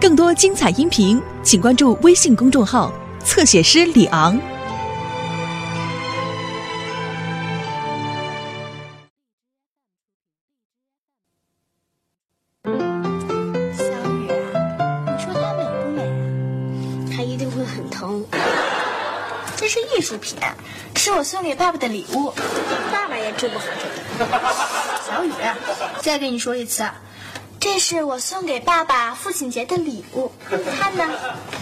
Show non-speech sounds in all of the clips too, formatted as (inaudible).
更多精彩音频，请关注微信公众号“侧写师李昂”。小雨，你说它美不美啊？它一定会很疼。这是艺术品，是我送给爸爸的礼物。爸爸也治不好这个。小雨，再跟你说一次，这是我送给爸爸父亲节的礼物。它呢，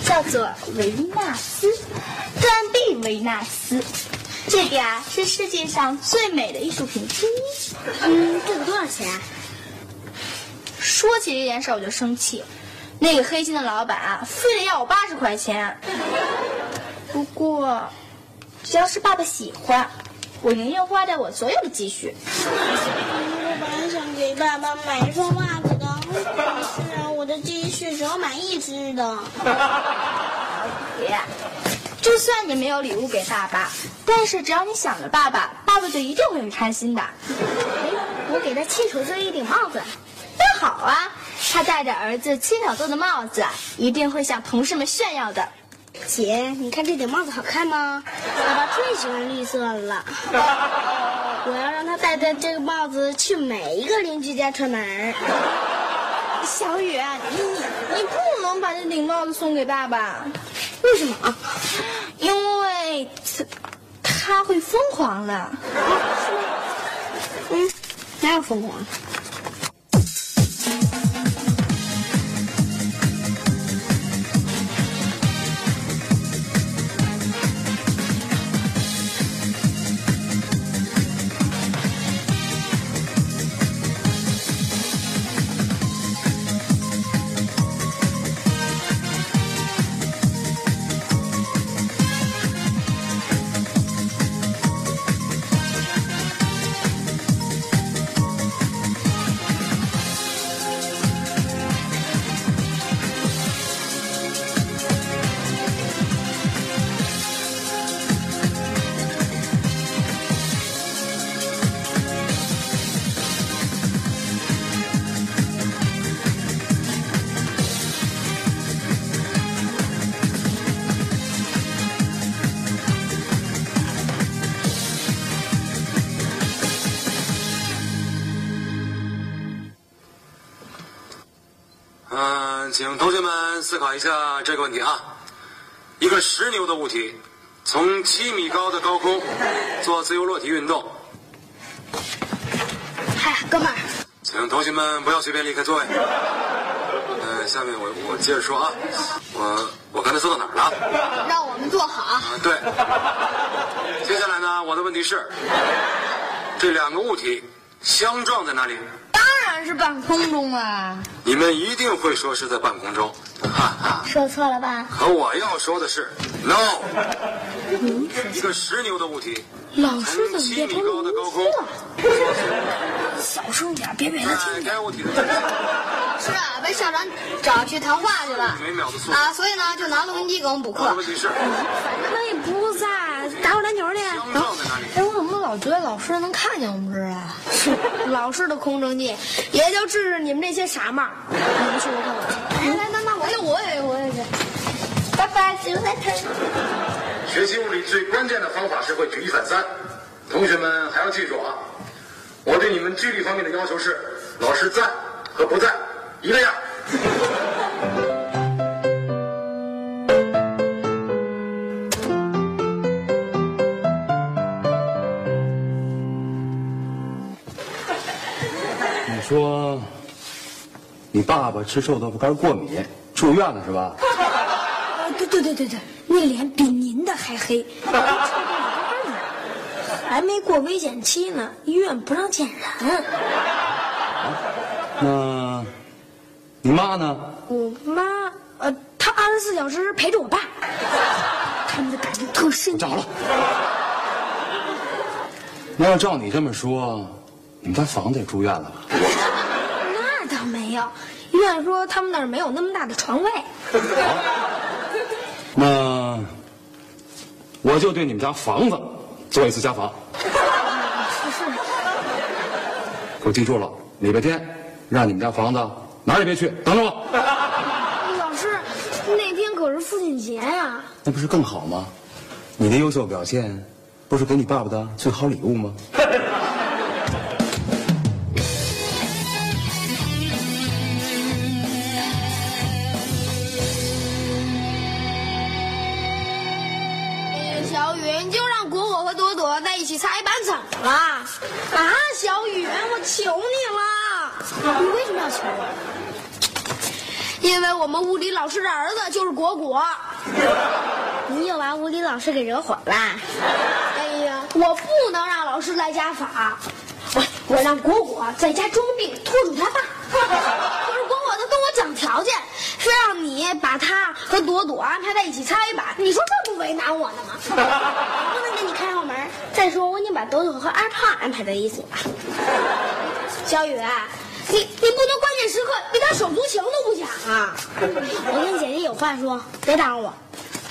叫做维纳斯，断臂维纳斯。这个呀，是世界上最美的艺术品之一。嗯，这个多少钱啊？说起这件事我就生气，那个黑心的老板啊，非得要我八十块钱。不过，只要是爸爸喜欢，我宁愿花掉我所有的积蓄。我本来想给爸爸买一双袜 (laughs) 是啊，我的积蓄只有买一只的。(laughs) 姐，就算你没有礼物给爸爸，但是只要你想着爸爸，爸爸就一定会很开心的。我给他亲手做一顶帽子。那好啊，他戴着儿子亲手做的帽子，一定会向同事们炫耀的。姐，你看这顶帽子好看吗？爸爸最喜欢绿色了。(laughs) 我要让他戴着这个帽子去每一个邻居家串门。小雨，你你不能把这顶帽子送给爸爸，为什么？因为他他会疯狂的。嗯，哪有疯狂？嗯，同学们思考一下这个问题啊。一个十牛的物体从七米高的高空做自由落体运动，嗨，哥们儿，请同学们不要随便离开座位。呃，下面我我接着说啊，我我刚才说到哪儿了？让我们坐好。啊，对。接下来呢，我的问题是，这两个物体相撞在哪里？当然是半空中啊！你们一定会说是在半空中，哈哈。说错了吧？可我要说的是，no，一个十牛的物体老师怎么从七米变成高的高空，小声点，别被他哎，该物体的是啊，被校长找去谈话去了每秒的速度。啊，所以呢就拿录音机给我们补课。问题是，他也不在，打会篮球去。老觉得老师能看见我们这儿啊？(laughs) 老师的空城计也就治治你们这些傻帽。你们去我看我。来来，那那我也我也我也去。拜拜，see you later。学习物理最关键的方法是会举一反三。同学们还要记住啊，我对你们纪律方面的要求是，老师在和不在一个样。爸爸吃臭豆腐干过敏，住院了是吧？(laughs) 啊，对对对对对，那脸比您的还黑，(laughs) 还没过危险期呢，医院不让见人。那，你妈呢？我妈，呃，她二十四小时陪着我爸，他们的感情特深。站好了。那要照你这么说，你们家房子也住院了吧？(laughs) 那倒没有，医院说他们那儿没有那么大的床位。(laughs) 那我就对你们家房子做一次家访。是给我记住了，礼拜天让你们家房子哪儿也别去，等着我。(laughs) 老师那天可是父亲节呀、那不是更好吗？你的优秀表现，不是给你爸爸的最好礼物吗？了？啊，小雨，我求你了！你为什么要求我？因为我们物理老师的儿子就是果果。(laughs) 你又把物理老师给惹火了？哎呀，我不能让老师来家法，我我让果果在家装病，拖住他爸。(laughs) 可是果果他跟我讲条件，非让你把他和朵朵安排在一起擦黑板，你说这不为难我呢吗？(laughs) 不能给你开。再说我已经把朵朵和二胖安排在一起了。小雨，你你不能关键时刻一点手足情都不讲啊！我跟姐姐有话说，别打扰我。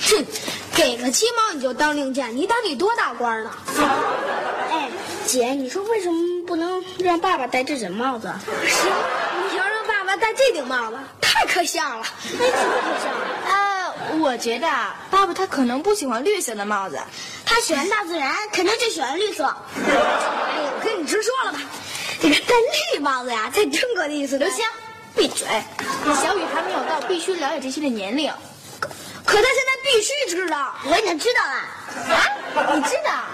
哼，给个鸡毛你就当令箭，你当你多大官呢？哎，姐，你说为什么不能让爸爸戴这顶帽子？是，你要让爸爸戴这顶帽子，太可笑了。哎，怎么可笑了？呃，我觉得爸爸他可能不喜欢绿色的帽子，他喜欢大自然，肯定就喜欢绿色。哎呀，我跟你直说了吧，这个戴绿帽子呀，才真够意思。刘星，闭嘴！小雨还没有到必须了解这些的年龄。可他现在必须知道，我已经知道了。啊，你知道？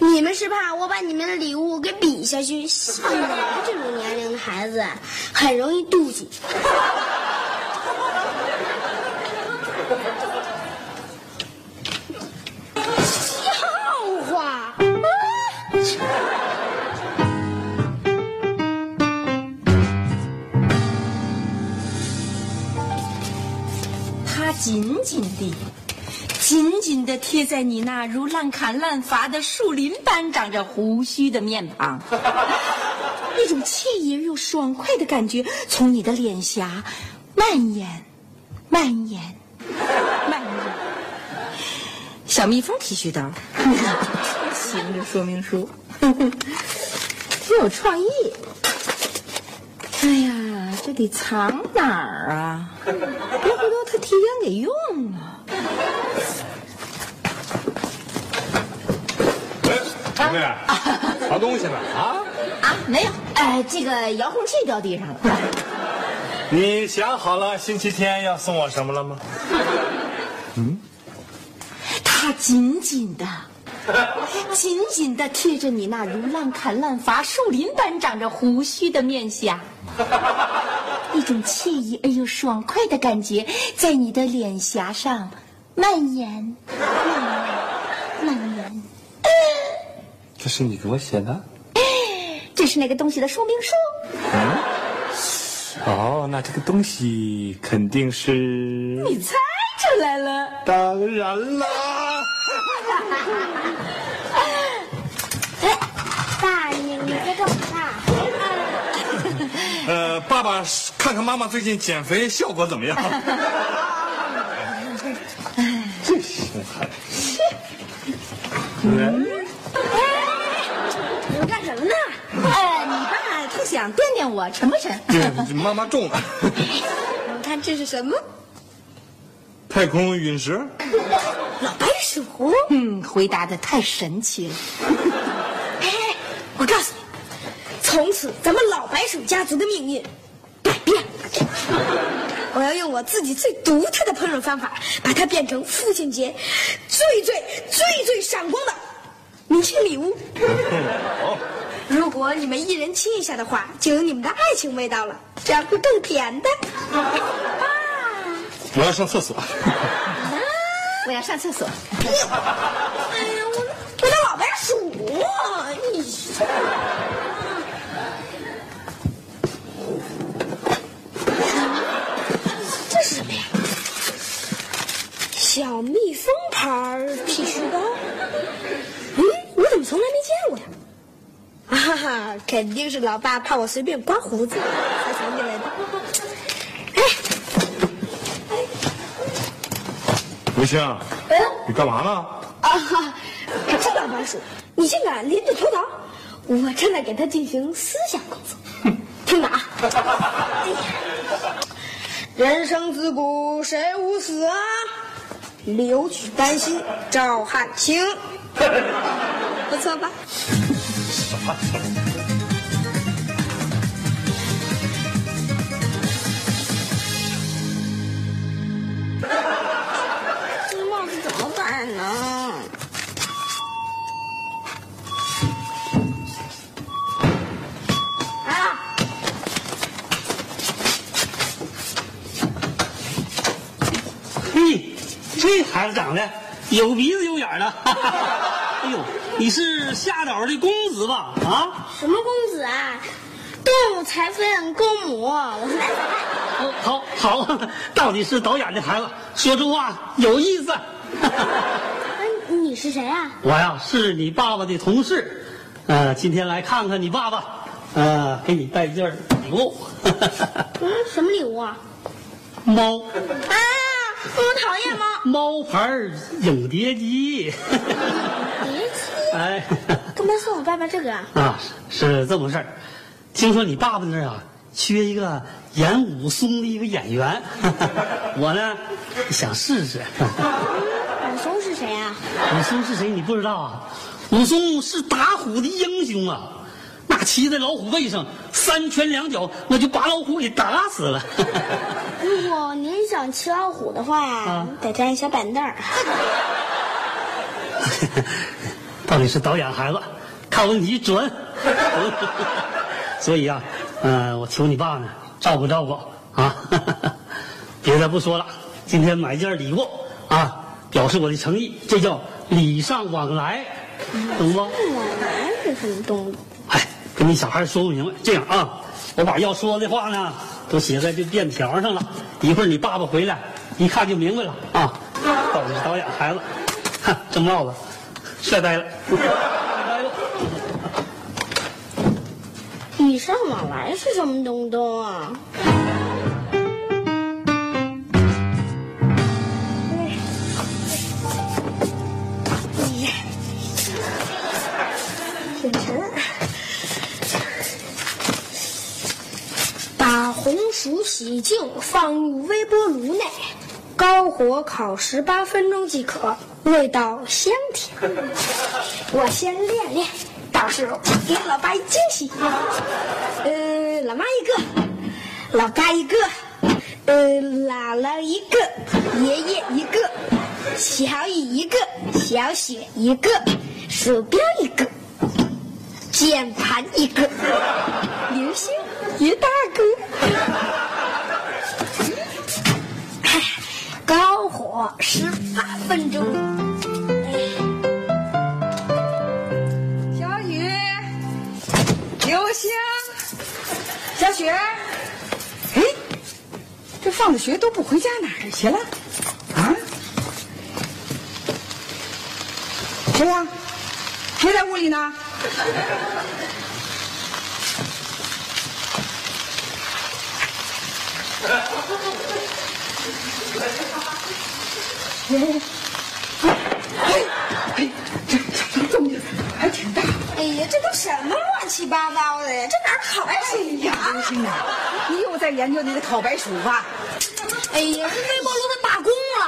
你们是怕我把你们的礼物给比下去，像你们这种年龄的孩子，很容易妒忌。紧紧地、紧紧地贴在你那如烂砍烂伐的树林般长着胡须的面庞，一种惬意而又爽快的感觉从你的脸颊蔓延、蔓延、蔓延。小蜜蜂剃须刀，(laughs) 行这说明书，(laughs) 挺有创意。哎呀，这得藏哪儿啊？别回头他提前给用了。哎，小妹，藏东西呢啊？啊，没有，哎，这个遥控器掉地上了。你想好了星期天要送我什么了吗？嗯，他紧紧的、紧紧的贴着你那如烂砍烂伐、树林般长着胡须的面颊，(laughs) 一种惬意而又爽快的感觉在你的脸颊上蔓延、蔓延、蔓延。这是你给我写的？(laughs) 这是那个东西的说明书。嗯哦，那这个东西肯定是……你猜出来了。当然啦。哎，爸，你你在干嘛？呃，爸爸看看妈妈最近减肥效果怎么样？这熊孩子。你们干什么呢？哎，你爸他想掂掂我沉不沉？这妈妈重了。你看这是什么？太空陨石？老白鼠。嗯，回答的太神奇了。哎，我告诉你，从此咱们老白鼠家族的命运。(laughs) 我要用我自己最独特的烹饪方法，把它变成父亲节最最最最闪光的明星礼物。如果你们一人亲一下的话，就有你们的爱情味道了，这样会更甜的。我要上厕所。我要上厕所。哎呀，我我的老白鼠，你这是什么呀？小蜜蜂牌剃须刀。嗯，我怎么从来没见过呀？啊哈哈，肯定是老爸怕我随便刮胡子才藏起来的。哎，刘星，哎。你干嘛呢？啊哈！这老白鼠，你竟敢拎着头刀！我正在给他进行思想工作。听着啊！(laughs) 哎呀，人生自古谁无死啊？留取丹心照汗青。(laughs) 不错吧？这孩子长得有鼻子有眼的，哈哈哈哎呦，你是夏岛的公子吧？啊？什么公子啊？动物才分公母，我是来采哦，好，好，到底是导演的孩子，说出话有意思。嗯，(laughs) 你是谁啊？我呀是你爸爸的同事，呃，今天来看看你爸爸，呃，给你带一件礼物。嗯，什么礼物啊？(laughs) 猫，啊，我讨厌猫。猫牌影碟机。碟机，哎，干嘛送我爸爸这个啊？啊，是是这么回事儿听说你爸爸那儿啊，缺一个演武松的一个演员，我呢想试试。武松是谁啊？武松是谁？你不知道啊？武松是打虎的英雄啊，那骑在老虎背上，三拳两脚，那就把老虎给打死了。(laughs) 如果您想骑老虎的话，啊得占一小板凳儿。(laughs) 到底是导演孩子，看问题准。(laughs) 所以啊，呃，我求你爸呢，照顾照顾啊。别的不说了，今天买件礼物啊，表示我的诚意，这叫礼尚往来，懂不？往来是什么动物？哎，跟你小孩说不明白。这样啊，我把要说的话呢，都写在这便条上了。一会儿你爸爸回来，一看就明白了啊。到底是导演孩子，(laughs) 哼，这帽子帅呆了，帅呆了。礼尚往来是什么东东啊？把红薯洗净，放入微波炉内，高火烤十八分钟即可，味道香甜。我先练练，到时候给老爸一惊喜。呃，老妈一个，老爸一个，呃，姥姥一个，爷爷一个，小雨一个，小雪一个，鼠标一个，键盘一个，流星一大个。哎高火十八分钟。小雨，刘星，小雪，哎，这放了学都不回家哪儿去了？啊？谁呀、谁在屋里呢？哎哎，这这动静还挺大。哎呀，这都什么乱七八糟的呀？这哪儿烤哎呀，刘星啊，你又在研究你的烤白薯吧？哎呀，这微波炉它罢工了。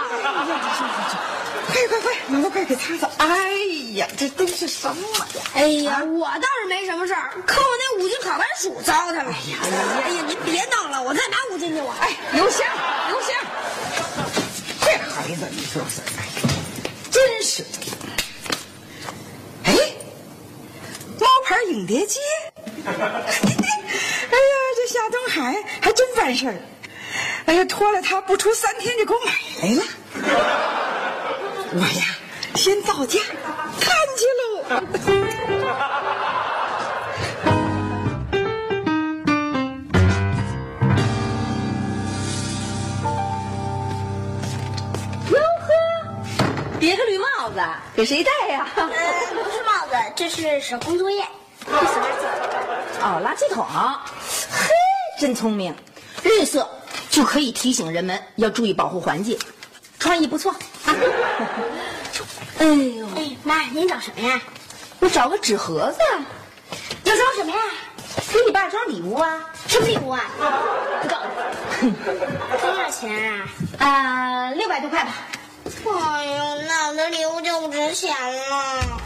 快快快，快给擦擦！哎呀，这都是什么呀？哎呀，我倒是没什么事儿，可我那五斤烤白薯糟蹋了。哎呀，哎呀，您别弄了，我再拿五斤去。我哎，刘星，刘星，这孩子你说是，哎，真是的。哎，猫牌影碟机，(laughs) 哎呀，这夏东海还真办事儿。哎呀，拖了他不出三天就给我买来了。我呀，先到家看去喽。哟呵，别个绿帽子，给谁戴呀？呃，不是帽子，这是手工作业。哦，垃圾桶。嘿，真聪明，绿色就可以提醒人们要注意保护环境，创意不错。啊、(laughs) 哎呦，哎，妈，您找什么呀？我找个纸盒子。要装什么呀？给你爸装礼物啊？什么礼物啊？不告诉你。(laughs) 多少钱啊？啊，六百多块吧。哎呦，那我的礼物就不值钱了。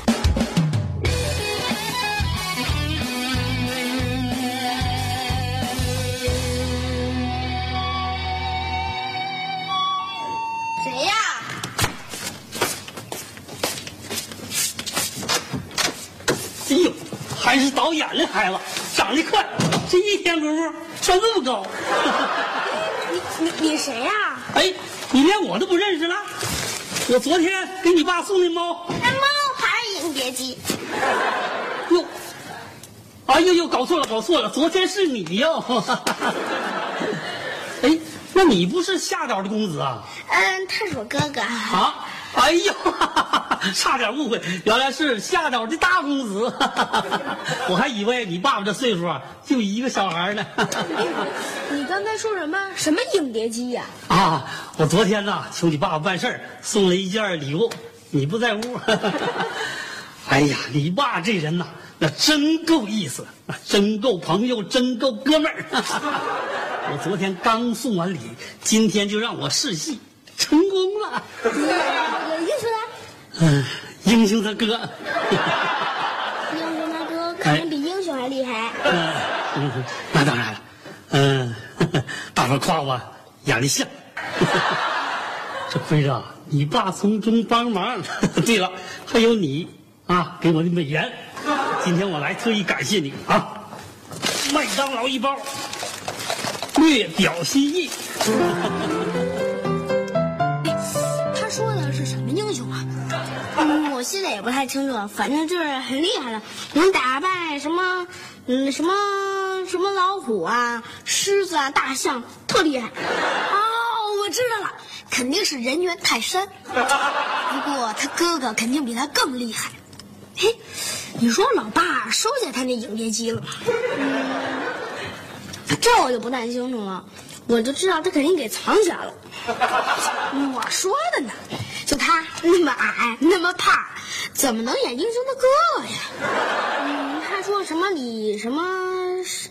还是导演的孩子，长得快，这一天功夫穿这么高。你你你谁呀？哎，你连我都不认识了？我昨天给你爸送的猫。那猫牌影碟机。哟，哎呦呦，搞错了，搞错了，昨天是你哟。(laughs) 哎，那你不是夏导的公子啊？嗯，他是我哥哥。啊，哎呦，(laughs) 差点误会，原来是夏导的大公子。(laughs) 我还以为你爸爸这岁数啊，就一个小孩呢。你刚才说什么？什么影碟机呀、啊，我昨天呢求你爸爸办事儿，送了一件礼物，你不在屋。(laughs) 哎呀，你爸这人呐，那真够意思，真够朋友，真够哥们儿。我昨天刚送完礼，今天就让我试戏，成功了。有英雄的，嗯，英雄他哥。英雄他哥可能比英雄还厉害。嗯，嗯那当然了。嗯，(laughs) 大伙夸我演的像。(laughs) 这亏着你爸从中帮忙。(laughs) 对了，还有你啊，给我的美颜。今天我来特意感谢你啊，麦当劳一包，略表心意。也不太清楚，反正就是很厉害的，能打败什么，嗯，什么什么老虎啊、狮子啊、大象，特厉害。哦，我知道了，肯定是人猿泰山。不过他哥哥肯定比他更厉害。嘿，你说老爸收下他那影碟机了吗？这我就不太清楚了，我就知道他肯定给藏起来了。我说的呢，就他那么矮，那么胖，怎么能演英雄的哥哥呀？嗯，他说什么礼什么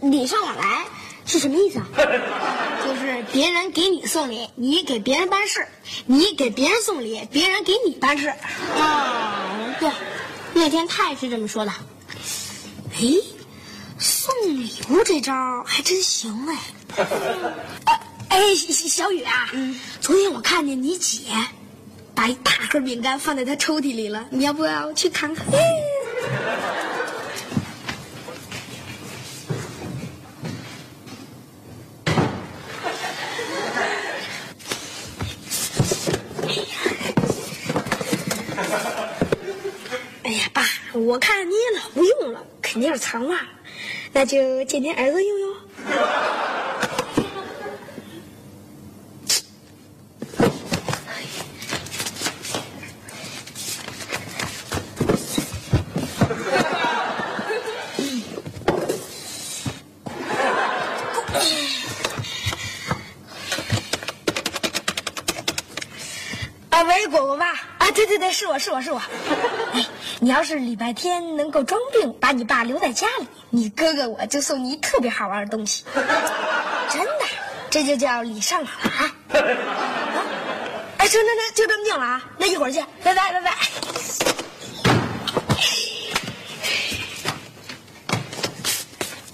礼尚往来是什么意思啊？(laughs) 就是别人给你送礼，你给别人办事；你给别人送礼，别人给你办事。哦，对，那天他也是这么说的。哎，送礼物这招还真行哎！(laughs) 哎小雨啊，嗯昨天我看见你姐把一大盒饼干放在她抽屉里了，你要不要去看看？(laughs) 哎呀，爸，我看你也老不用了，肯定是藏袜，那就借您儿子用用。啊，喂，果果爸啊，对对对，是我是我。哎，你要是礼拜天能够装病，把你爸留在家里，你哥哥我就送你特别好玩的东西。真的，这就叫礼尚往来。啊哎，行那那，就这么定了啊，那一会儿见，拜拜拜拜。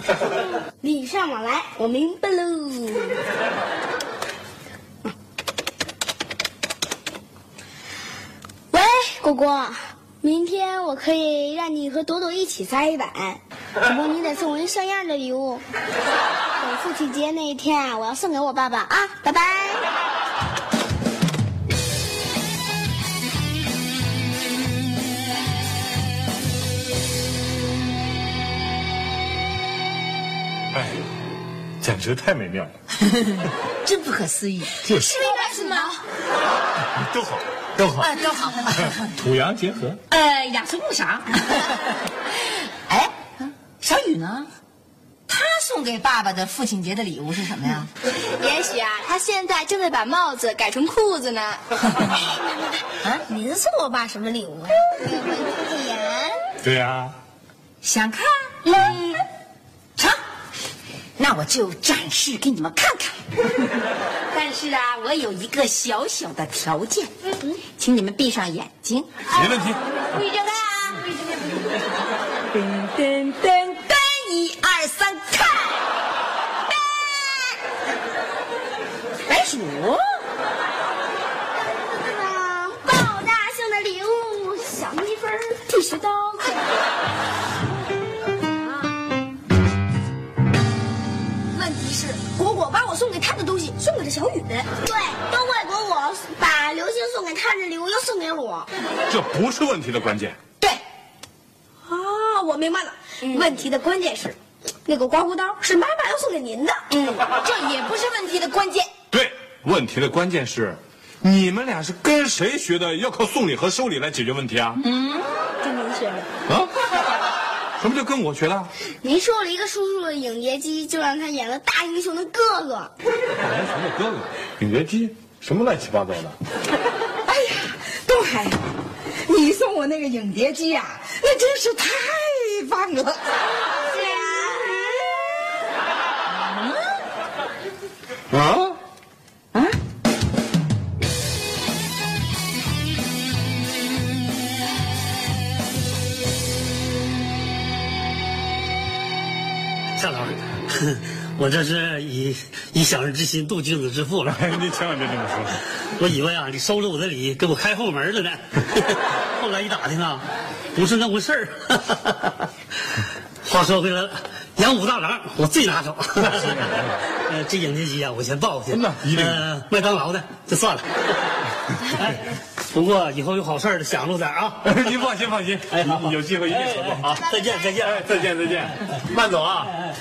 (laughs) 礼尚往来，我明白喽。果果，明天我可以让你和朵朵一起栽板，不过你得送我一像样的礼物。等父亲节那一天啊，我要送给我爸爸啊，拜拜。哎，简直太美妙了，(laughs) 真不可思议，这是为什么？都好，(laughs) 都好，啊，都好。(laughs) 土洋结合。呃，养尊不赏。(laughs) 哎，小雨呢？他送给爸爸的父亲节的礼物是什么呀？(laughs) 也许啊，他现在正在把帽子改成裤子呢。啊，您送我爸什么礼物啊？眼，对呀、想看？那我就展示给你们看看。(laughs) 但是啊，我有一个小小的条件，请你们闭上眼睛。没问题。不许睁开啊！噔噔噔噔，一二三，看！白鼠，啊，爆炸性的礼物，小蜜蜂剃须刀。给他的东西送给了小雨。对，都怪果果把流星送给他的礼物又送给我。这不是问题的关键。对，啊，我明白了。问题的关键是，那个刮胡刀是妈妈要送给您的。嗯，这也不是问题的关键。对，问题的关键是，你们俩是跟谁学的？要靠送礼和收礼来解决问题啊？嗯跟您学的。啊？什么叫跟我学的？您收了一个叔叔的影碟机，就让他演了大英雄的哥哥。大英雄的哥哥，影碟机，什么乱七八糟的？哎呀，东海，你送我那个影碟机呀、那真是太棒了。啊？夏我这是以以小人之心度君子之腹了。(laughs) 你千万别这么说。我以为啊，你收了我的礼，给我开后门了呢。(laughs) 后来一打听啊，不是那回事儿。(laughs) 话说回来了，杨武大郎我最拿手。呃，这影碟机啊，我先报去。那一定呃，麦当劳的就算了。哎，不过以后有好事儿想着点啊。您放心放心，有机会一定合作啊！再见再见。哎，再见再见，慢走啊！哎，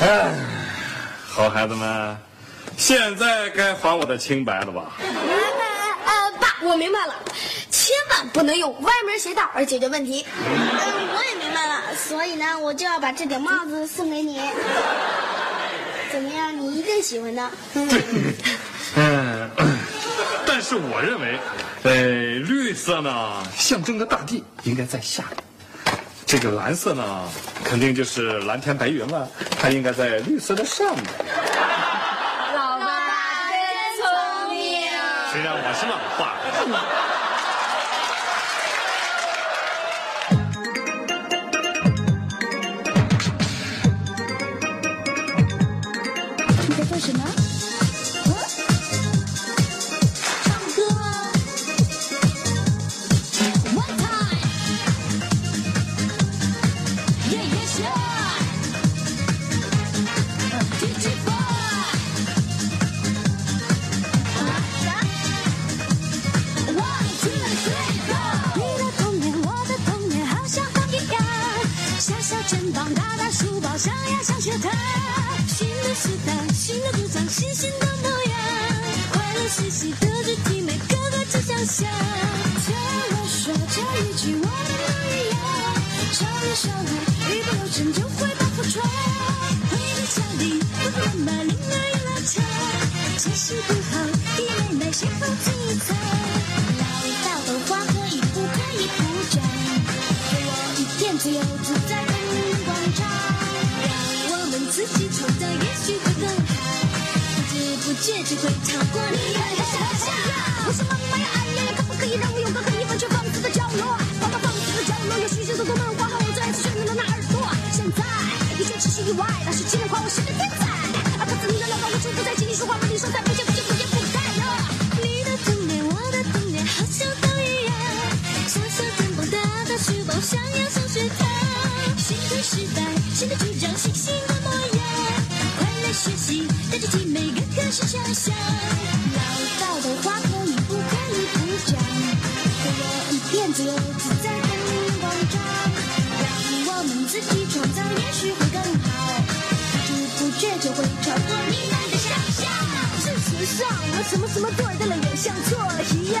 (laughs) 好孩子们，现在该还我的清白了吧？呃，爸，我明白了，千万不能用歪门邪道而解决问题。嗯，我也明白了，所以呢，我就要把这顶帽子送给你。怎么样，你一定喜欢的。嗯，(coughs) 但是我认为，呃，绿色呢象征着大地，应该在下面。这个蓝色呢，肯定就是蓝天白云了，它应该在绿色的上面。老爸真聪明。谁让我是老爸？膀，大大书包，上呀上学堂。新的时代，新的主张，新新的模样，快乐学习，德智体美，个个志向想。跳我说，跳一句，我们都一样。少年少女，一不留神就会把破窗。回到家里，不能把铃儿一拉长，这是不好，弟妹妹谁放最惨？老道的话可以不可以不讲？给我一片自由起床的，也许会更好。不知不觉就会超过你的想象。是想象。老道的话可以不可以不讲？给我一片自由自在的广场，让我们自己创造，也许会更好。不知不觉就会超过你们的想象。事实上，我什么什么对的了，也像错了一样。